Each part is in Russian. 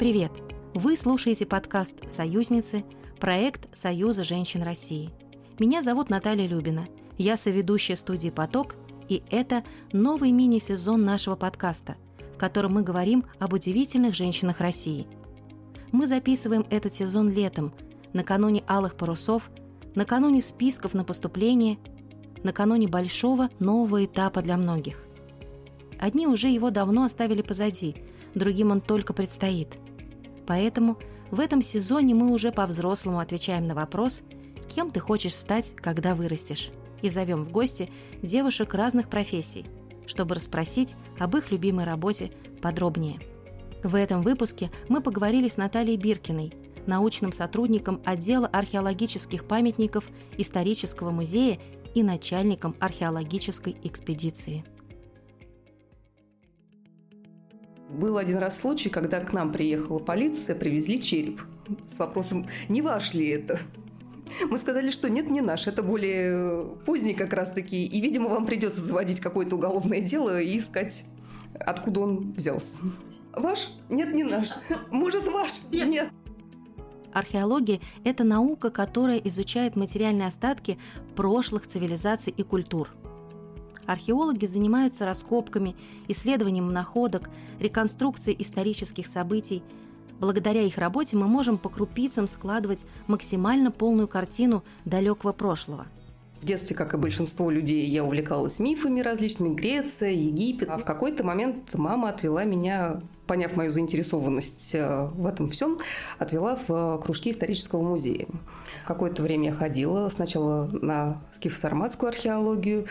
Привет! Вы слушаете подкаст «Союзницы», проект Союза женщин России. Меня зовут Наталья Любина. Я соведущая студии «Поток», и это новый мини-сезон нашего подкаста, в котором мы говорим об удивительных женщинах России. Мы записываем этот сезон летом, накануне алых парусов, накануне списков на поступление, накануне большого нового этапа для многих. Одни уже его давно оставили позади, другим он только предстоит – Поэтому в этом сезоне мы уже по-взрослому отвечаем на вопрос «Кем ты хочешь стать, когда вырастешь?» и зовем в гости девушек разных профессий, чтобы расспросить об их любимой работе подробнее. В этом выпуске мы поговорили с Натальей Биркиной, научным сотрудником отдела археологических памятников исторического музея и начальником археологической экспедиции. Был один раз случай, когда к нам приехала полиция, привезли череп с вопросом, не ваш ли это? Мы сказали, что нет, не наш, это более поздний как раз-таки, и, видимо, вам придется заводить какое-то уголовное дело и искать, откуда он взялся. Ваш? Нет, не наш. Может, ваш? Нет. Археология – это наука, которая изучает материальные остатки прошлых цивилизаций и культур – Археологи занимаются раскопками, исследованием находок, реконструкцией исторических событий. Благодаря их работе мы можем по крупицам складывать максимально полную картину далекого прошлого – в детстве, как и большинство людей, я увлекалась мифами различными, Греция, Египет. А в какой-то момент мама отвела меня, поняв мою заинтересованность э, в этом всем, отвела в кружки исторического музея. Какое-то время я ходила сначала на скифо-сарматскую археологию,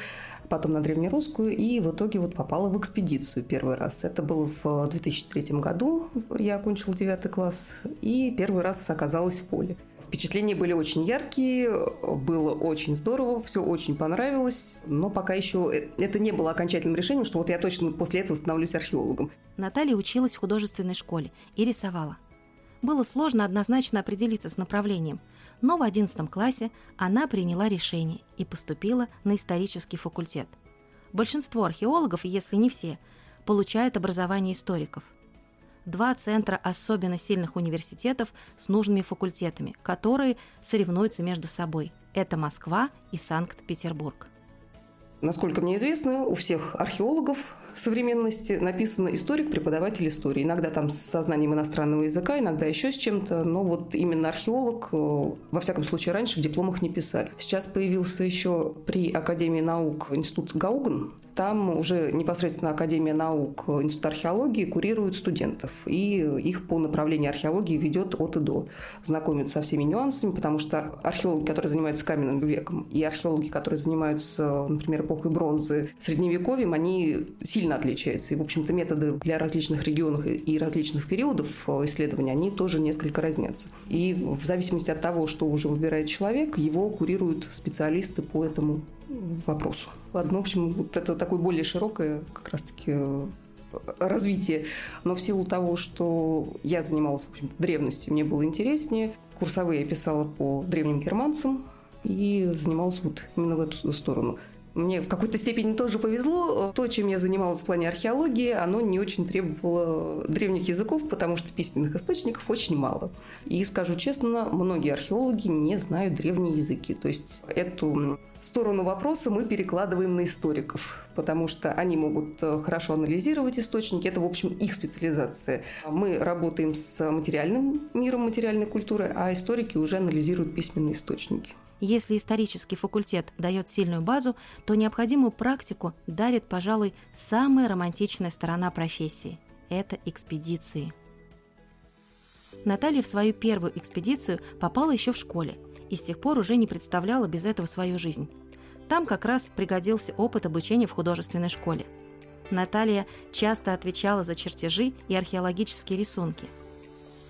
потом на древнерусскую, и в итоге вот попала в экспедицию первый раз. Это было в 2003 году, я окончила 9 класс, и первый раз оказалась в поле. Впечатления были очень яркие, было очень здорово, все очень понравилось, но пока еще это не было окончательным решением, что вот я точно после этого становлюсь археологом. Наталья училась в художественной школе и рисовала. Было сложно однозначно определиться с направлением, но в 11 классе она приняла решение и поступила на исторический факультет. Большинство археологов, если не все, получают образование историков. Два центра особенно сильных университетов с нужными факультетами, которые соревнуются между собой. Это Москва и Санкт-Петербург. Насколько мне известно, у всех археологов современности написано историк, преподаватель истории. Иногда там со знанием иностранного языка, иногда еще с чем-то, но вот именно археолог, э, во всяком случае, раньше в дипломах не писали. Сейчас появился еще при Академии наук институт Гауган, там уже непосредственно Академия наук, Институт археологии курирует студентов. И их по направлению археологии ведет от и до. Знакомят со всеми нюансами, потому что археологи, которые занимаются каменным веком, и археологи, которые занимаются, например, эпохой бронзы, средневековьем, они сильно отличаются. И, в общем-то, методы для различных регионов и различных периодов исследования, они тоже несколько разнятся. И в зависимости от того, что уже выбирает человек, его курируют специалисты по этому вопросу. Ладно, в общем, вот это такое более широкое как раз-таки э, развитие. Но в силу того, что я занималась, в общем-то, древностью, мне было интереснее. Курсовые я писала по древним германцам и занималась вот именно в эту сторону. Мне в какой-то степени тоже повезло. То, чем я занималась в плане археологии, оно не очень требовало древних языков, потому что письменных источников очень мало. И скажу честно, многие археологи не знают древние языки. То есть эту сторону вопроса мы перекладываем на историков, потому что они могут э, хорошо анализировать источники. Это, в общем, их специализация. Мы работаем с материальным миром материальной культуры, а историки уже анализируют письменные источники. Если исторический факультет дает сильную базу, то необходимую практику дарит, пожалуй, самая романтичная сторона профессии – это экспедиции. Наталья в свою первую экспедицию попала еще в школе и с тех пор уже не представляла без этого свою жизнь. Там как раз пригодился опыт обучения в художественной школе. Наталья часто отвечала за чертежи и археологические рисунки.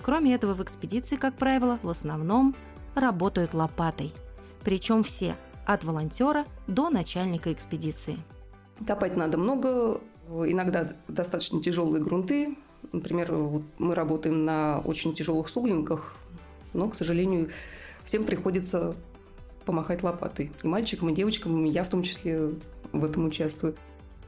Кроме этого, в экспедиции, как правило, в основном работают лопатой – причем все, от волонтера до начальника экспедиции. Копать надо много, иногда достаточно тяжелые грунты. Например, вот мы работаем на очень тяжелых суглинках, но, к сожалению, всем приходится помахать лопатой. И мальчикам, и девочкам, и я в том числе в этом участвую.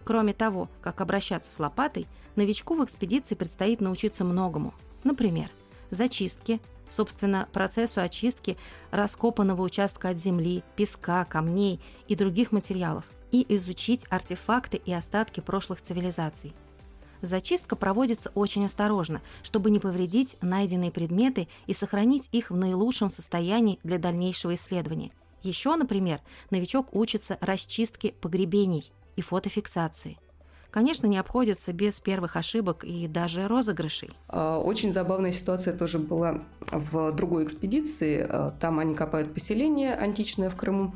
Кроме того, как обращаться с лопатой, новичку в экспедиции предстоит научиться многому. Например, зачистки, собственно, процессу очистки раскопанного участка от земли, песка, камней и других материалов, и изучить артефакты и остатки прошлых цивилизаций. Зачистка проводится очень осторожно, чтобы не повредить найденные предметы и сохранить их в наилучшем состоянии для дальнейшего исследования. Еще, например, новичок учится расчистке погребений и фотофиксации – конечно, не обходится без первых ошибок и даже розыгрышей. А, очень забавная ситуация тоже была в другой экспедиции. А, там они копают поселение античное в Крыму.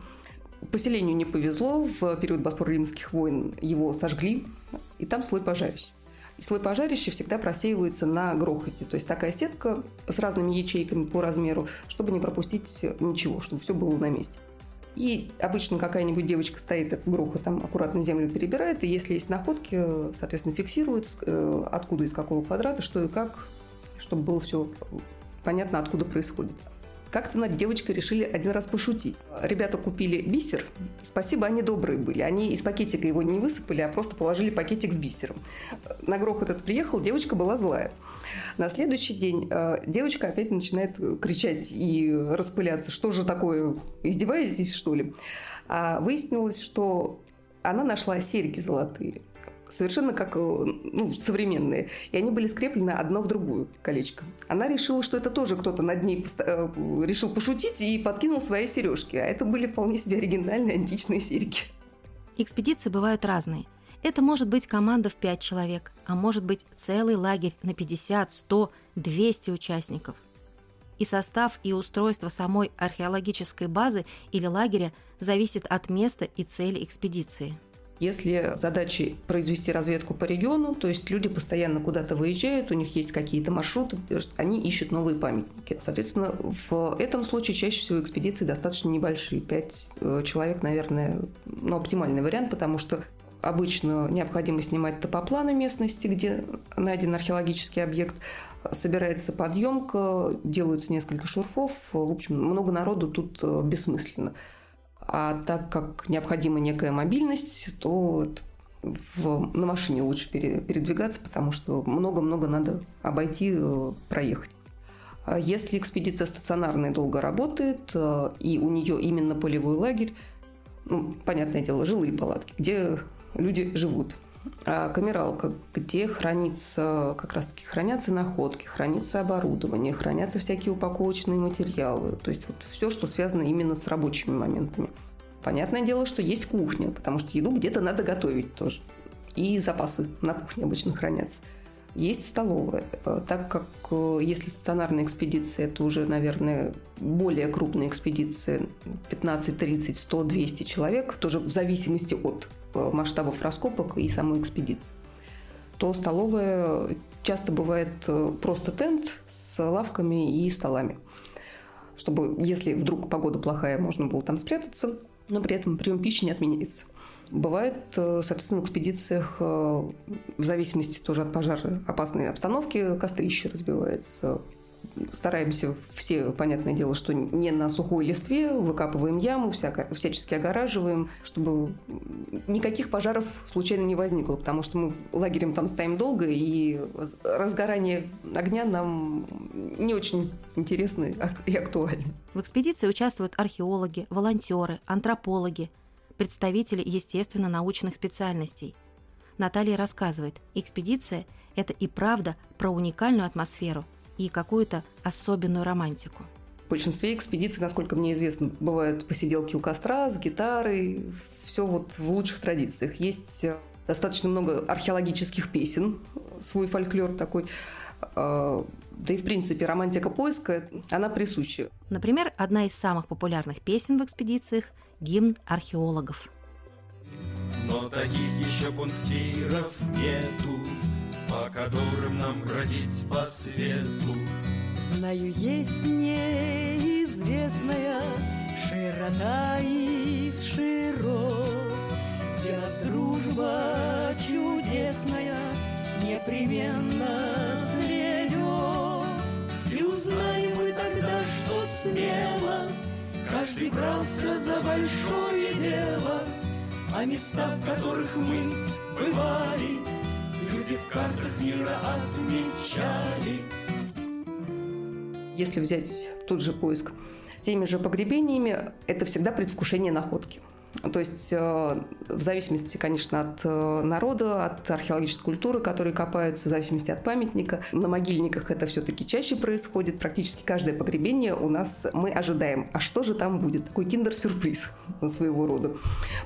Поселению не повезло, в период Боспор-Римских войн его сожгли, и там слой пожарищ. И слой пожарища всегда просеивается на грохоте. То есть такая сетка с разными ячейками по размеру, чтобы не пропустить ничего, чтобы все было на месте. И обычно какая-нибудь девочка стоит, этот грохот там аккуратно землю перебирает, и если есть находки, соответственно, фиксирует, э, откуда, из какого квадрата, что и как, чтобы было все понятно, откуда происходит. Как-то над девочкой решили один раз пошутить. Ребята купили бисер. Спасибо, они добрые были. Они из пакетика его не высыпали, а просто положили пакетик с бисером. На грохот этот приехал, девочка была злая. На следующий день э, девочка опять начинает кричать и распыляться. Что же такое? Издеваетесь, что ли? А выяснилось, что она нашла серьги золотые совершенно как э, ну, современные. И они были скреплены одно в другую колечко. Она решила, что это тоже кто-то над ней э, решил пошутить и подкинул свои сережки. А это были вполне себе оригинальные античные серьги. Экспедиции бывают разные. Это может быть команда в 5 человек, а может быть целый лагерь на 50, 100, 200 участников. И состав и устройство самой археологической базы или лагеря зависит от места и цели экспедиции. Если задачи произвести разведку по региону, то есть люди постоянно куда-то выезжают, у них есть какие-то маршруты, они ищут новые памятники. Соответственно, в этом случае чаще всего экспедиции достаточно небольшие. Пять э, человек, наверное, ну, оптимальный вариант, потому что Обычно необходимо снимать топопланы местности, где найден археологический объект. Собирается подъемка, делаются несколько шурфов. В общем, много народу тут э, бессмысленно. А так как необходима некая мобильность, то в, на машине лучше пере, передвигаться, потому что много-много надо обойти, э, проехать. А если экспедиция стационарная долго работает, э, и у нее именно полевой лагерь, ну, понятное дело, жилые палатки, где люди живут. А камералка, где хранится, как раз таки хранятся находки, хранится оборудование, хранятся всякие упаковочные материалы. То есть вот все, что связано именно с рабочими моментами. Понятное дело, что есть кухня, потому что еду где-то надо готовить тоже. И запасы на кухне обычно хранятся. Есть столовая, э, так как э, если стационарная экспедиция, это уже, наверное, более крупная экспедиция, 15, 30, 100, 200 человек, тоже в зависимости от э, масштабов раскопок и самой экспедиции, то столовая часто бывает просто тент с лавками и столами. Чтобы, если вдруг погода плохая, можно было там спрятаться, но при этом прием пищи не отменяется. Бывает, э, соответственно, в экспедициях, э, в зависимости тоже от пожара опасной обстановки, кострище разбивается. Стараемся все, понятное дело, что не на сухой листве, выкапываем яму, всяко, всячески огораживаем, чтобы никаких пожаров случайно не возникло, потому что мы лагерем там стоим долго, и разгорание огня нам не очень интересно и актуально. В экспедиции участвуют археологи, волонтеры, антропологи – представители естественно-научных специальностей. Наталья рассказывает, экспедиция – это и правда про уникальную атмосферу и какую-то особенную романтику. В большинстве экспедиций, насколько мне известно, бывают посиделки у костра с гитарой, все вот в лучших традициях. Есть э, достаточно много археологических песен, свой фольклор такой. А, да и, в принципе, романтика поиска, она присуща. Например, одна из самых популярных песен в экспедициях – гимн археологов. Но таких еще пунктиров нету, по которым нам бродить по свету. Знаю, есть неизвестная широта из широт, где нас дружба чудесная непременно сведет. И узнаем мы тогда, что смело Каждый брался за большое дело, А места, в которых мы бывали, Люди в картах мира отмечали. Если взять тот же поиск с теми же погребениями, это всегда предвкушение находки. То есть э, в зависимости, конечно, от э, народа, от археологической культуры, которые копаются, в зависимости от памятника. На могильниках это все-таки чаще происходит. Практически каждое погребение у нас мы ожидаем. А что же там будет? Такой киндер-сюрприз своего рода.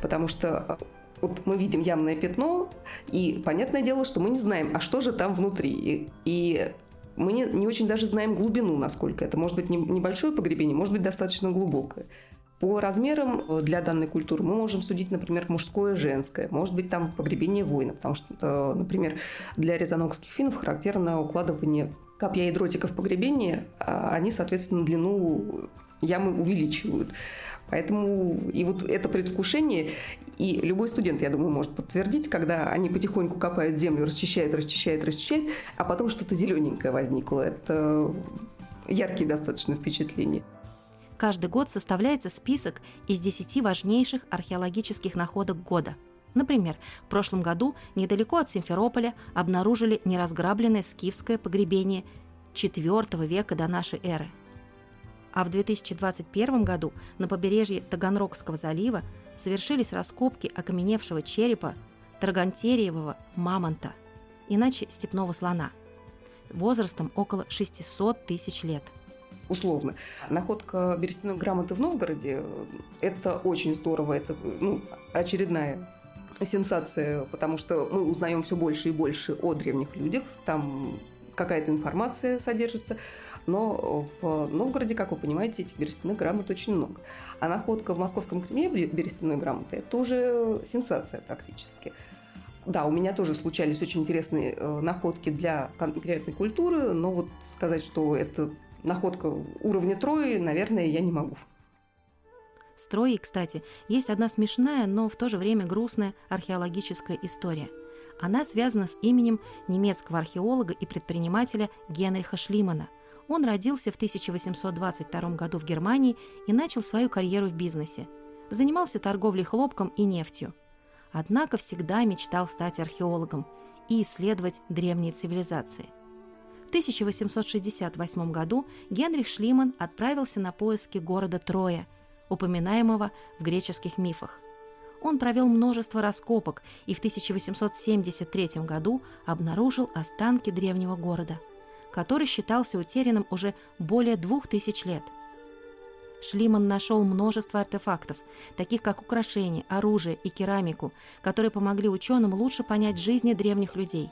Потому что э, вот мы видим ямное пятно, и понятное дело, что мы не знаем, а что же там внутри. И, и мы не, не очень даже знаем глубину, насколько это. Может быть, небольшое погребение, может быть, достаточно глубокое. По размерам э, для данной культуры мы можем судить, например, мужское, женское. Может быть, там погребение воина, потому что, э, например, для резанокских финнов характерно укладывание копья и дротика в погребение, а они, соответственно, длину ямы увеличивают. Поэтому и вот это предвкушение, и любой студент, я думаю, может подтвердить, когда они потихоньку копают землю, расчищают, расчищают, расчищают, а потом что-то зелененькое возникло. Это яркие достаточно впечатления. Каждый год составляется список из 10 важнейших археологических находок года. Например, в прошлом году недалеко от Симферополя обнаружили неразграбленное скифское погребение IV века до нашей эры. А в 2021 году на побережье Таганрогского залива совершились раскопки окаменевшего черепа Таргантериевого мамонта, иначе степного слона, возрастом около 600 тысяч лет – условно. Находка берестяной грамоты в Новгороде – это очень здорово, это ну, очередная сенсация, потому что мы узнаем все больше и больше о древних людях, там какая-то информация содержится, но в Новгороде, как вы понимаете, этих берестяных грамот очень много. А находка в Московском Кремле берестяной грамоты – это уже сенсация практически. Да, у меня тоже случались очень интересные э, находки для конкретной культуры, но вот сказать, что это находка уровня Трои, наверное, я не могу. С Троей, кстати, есть одна смешная, но в то же время грустная археологическая история. Она связана с именем немецкого археолога и предпринимателя Генриха Шлимана. Он родился в 1822 году в Германии и начал свою карьеру в бизнесе. Занимался торговлей хлопком и нефтью. Однако всегда мечтал стать археологом и исследовать древние цивилизации – в 1868 году Генрих Шлиман отправился на поиски города Троя, упоминаемого в греческих мифах. Он провел множество раскопок и в 1873 году обнаружил останки древнего города, который считался утерянным уже более двух тысяч лет. Шлиман нашел множество артефактов, таких как украшения, оружие и керамику, которые помогли ученым лучше понять жизни древних людей.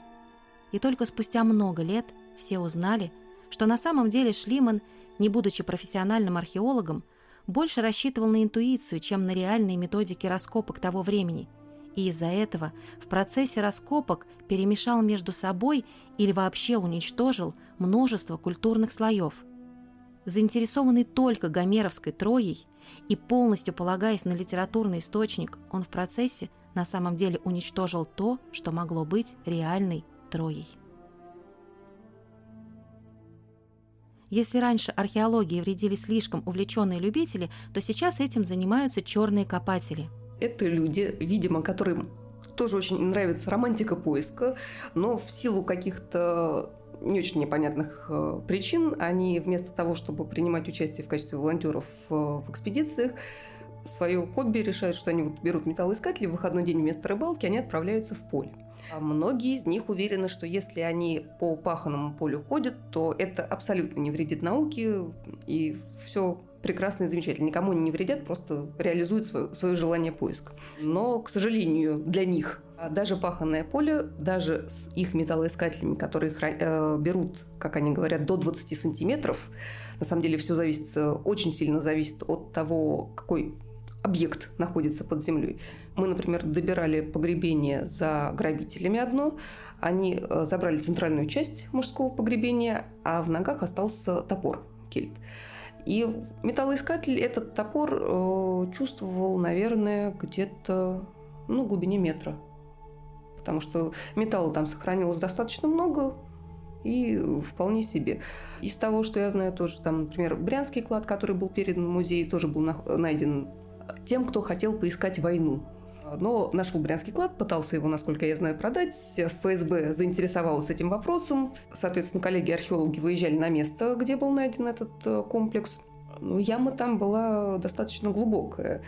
И только спустя много лет – все узнали, что на самом деле Шлиман, не будучи профессиональным археологом, больше рассчитывал на интуицию, чем на реальные методики раскопок того времени, и из-за этого в процессе раскопок перемешал между собой или вообще уничтожил множество культурных слоев. Заинтересованный только гомеровской Троей и полностью полагаясь на литературный источник, он в процессе на самом деле уничтожил то, что могло быть реальной Троей. Если раньше археологии вредили слишком увлеченные любители, то сейчас этим занимаются черные копатели. Это люди, видимо, которым тоже очень нравится романтика поиска, но в силу каких-то не очень непонятных э, причин они вместо того, чтобы принимать участие в качестве волонтеров э, в экспедициях, свое хобби решают, что они вот берут металлоискатели в выходной день вместо рыбалки, они отправляются в поле. А многие из них уверены, что если они по паханному полю ходят, то это абсолютно не вредит науке, и все прекрасно и замечательно. Никому они не вредят, просто реализуют свое, свое желание поиска. Но, к сожалению, для них даже паханное поле, даже с их металлоискателями, которые э, берут, как они говорят, до 20 сантиметров, на самом деле все зависит, очень сильно зависит от того, какой объект находится под землей. Мы, например, добирали погребение за грабителями одно. Они э, забрали центральную часть мужского погребения, а в ногах остался топор кельт. И металлоискатель этот топор э, чувствовал, наверное, где-то ну, глубине метра. Потому что металла там сохранилось достаточно много, и вполне себе. Из того, что я знаю, тоже там, например, Брянский клад, который был передан в музей, тоже был найден тем, кто хотел поискать войну. Но нашел брянский клад, пытался его, насколько я знаю, продать. ФСБ заинтересовалась этим вопросом. Соответственно, коллеги-археологи выезжали на место, где был найден этот э, комплекс. Ну, яма там была достаточно глубокая.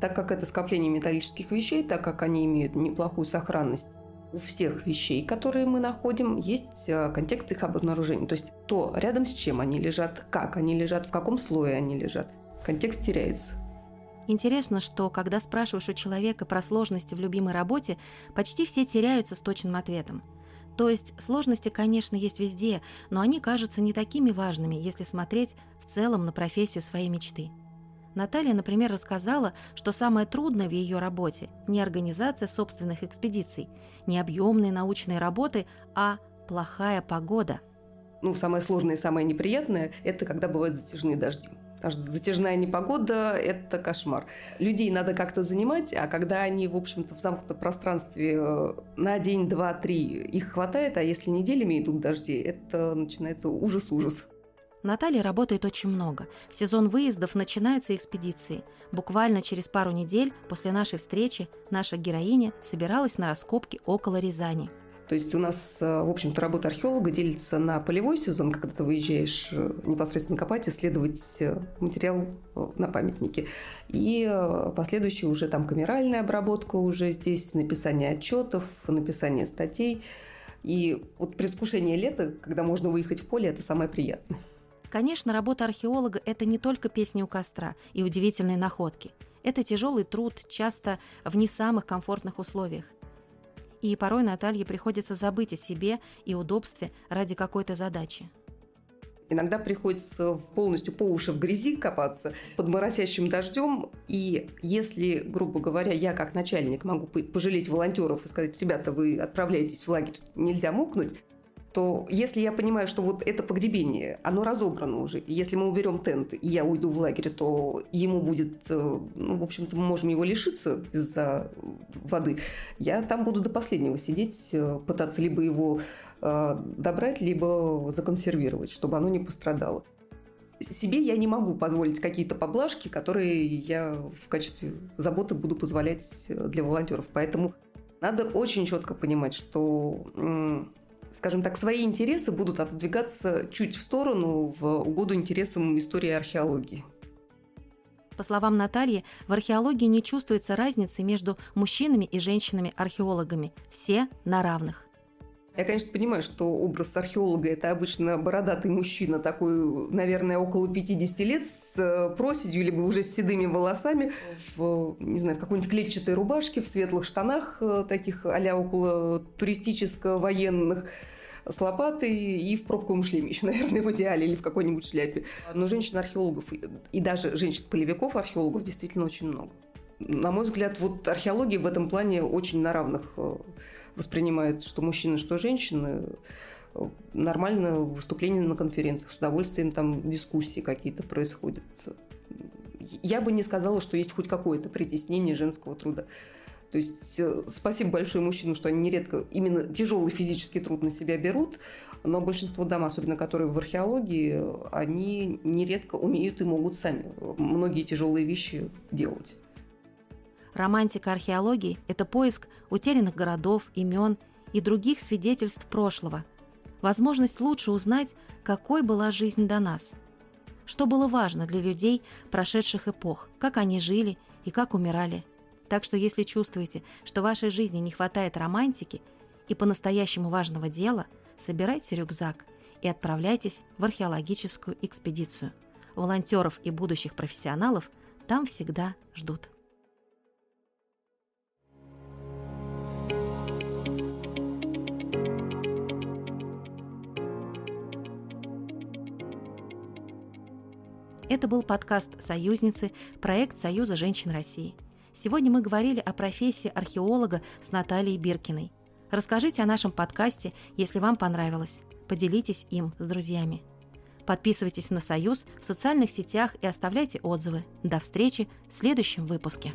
Так как это скопление металлических вещей, так как они имеют неплохую сохранность, у всех вещей, которые мы находим, есть э, контекст их обнаружения. То есть то, рядом с чем они лежат, как они лежат, в каком слое они лежат. Контекст теряется. Интересно, что когда спрашиваешь у человека про сложности в любимой работе, почти все теряются с точным ответом. То есть сложности, конечно, есть везде, но они кажутся не такими важными, если смотреть в целом на профессию своей мечты. Наталья, например, рассказала, что самое трудное в ее работе не организация собственных экспедиций, не объемные научные работы, а плохая погода. Ну, самое сложное и самое неприятное – это когда бывают затяжные дожди. Затяжная непогода – это кошмар. Людей надо как-то занимать, а когда они, в общем-то, в замкнутом пространстве э, на день, два, три их хватает, а если неделями идут дожди, это начинается ужас-ужас. Наталья работает очень много. В сезон выездов начинаются экспедиции. Буквально через пару недель после нашей встречи наша героиня собиралась на раскопки около Рязани – то есть у нас, э, в общем-то, работа археолога делится на полевой сезон, когда ты выезжаешь э, непосредственно копать, исследовать э, материал на памятнике. И последующая уже там камеральная обработка уже здесь, написание отчетов, написание статей. И вот предвкушение лета, когда можно выехать в поле, это самое приятное. Конечно, работа археолога – это не только песни у костра и удивительные находки. Это тяжелый труд, часто в не самых комфортных условиях и порой Наталье приходится забыть о себе и удобстве ради какой-то задачи. Иногда приходится полностью по уши в грязи копаться под моросящим дождем. И если, грубо говоря, я как начальник могу пожалеть волонтеров и сказать, ребята, вы отправляетесь в лагерь, нельзя мукнуть, то если я понимаю, что вот это погребение, оно разобрано уже, если мы уберем тент, и я уйду в лагерь, то ему будет, э, ну, в общем-то, мы можем его лишиться из-за воды, я там буду до последнего сидеть, э, пытаться либо его э, добрать, либо законсервировать, чтобы оно не пострадало. Себе я не могу позволить какие-то поблажки, которые я в качестве заботы буду позволять для волонтеров. Поэтому надо очень четко понимать, что скажем так, свои интересы будут отодвигаться чуть в сторону в угоду интересам истории археологии. По словам Натальи, в археологии не чувствуется разницы между мужчинами и женщинами-археологами. Все на равных. Я, конечно, понимаю, что образ археолога – это обычно бородатый мужчина, такой, наверное, около 50 лет, с э, проседью, либо уже с седыми волосами, в, не знаю, в какой-нибудь клетчатой рубашке, в светлых штанах, э, таких а около туристическо-военных, с лопатой и в пробковом шлеме еще, наверное, в идеале, или в какой-нибудь шляпе. Но женщин-археологов и даже женщин-полевиков-археологов действительно очень много. На мой взгляд, вот археология в этом плане очень на равных э, воспринимают что мужчины, что женщины, нормально выступление на конференциях, с удовольствием там дискуссии какие-то происходят. Я бы не сказала, что есть хоть какое-то притеснение женского труда. То есть э, спасибо большое мужчинам, что они нередко именно тяжелый физический труд на себя берут, но большинство дам, особенно которые в археологии, они нередко умеют и могут сами многие тяжелые вещи делать. Романтика археологии – это поиск утерянных городов, имен и других свидетельств прошлого. Возможность лучше узнать, какой была жизнь до нас. Что было важно для людей прошедших эпох, как они жили и как умирали. Так что если чувствуете, что в вашей жизни не хватает романтики и по-настоящему важного дела, собирайте рюкзак и отправляйтесь в археологическую экспедицию. Волонтеров и будущих профессионалов там всегда ждут. Это был подкаст «Союзницы», проект Союза женщин России. Сегодня мы говорили о профессии археолога с Натальей Биркиной. Расскажите о нашем подкасте, если вам понравилось. Поделитесь им с друзьями. Подписывайтесь на «Союз» в социальных сетях и оставляйте отзывы. До встречи в следующем выпуске.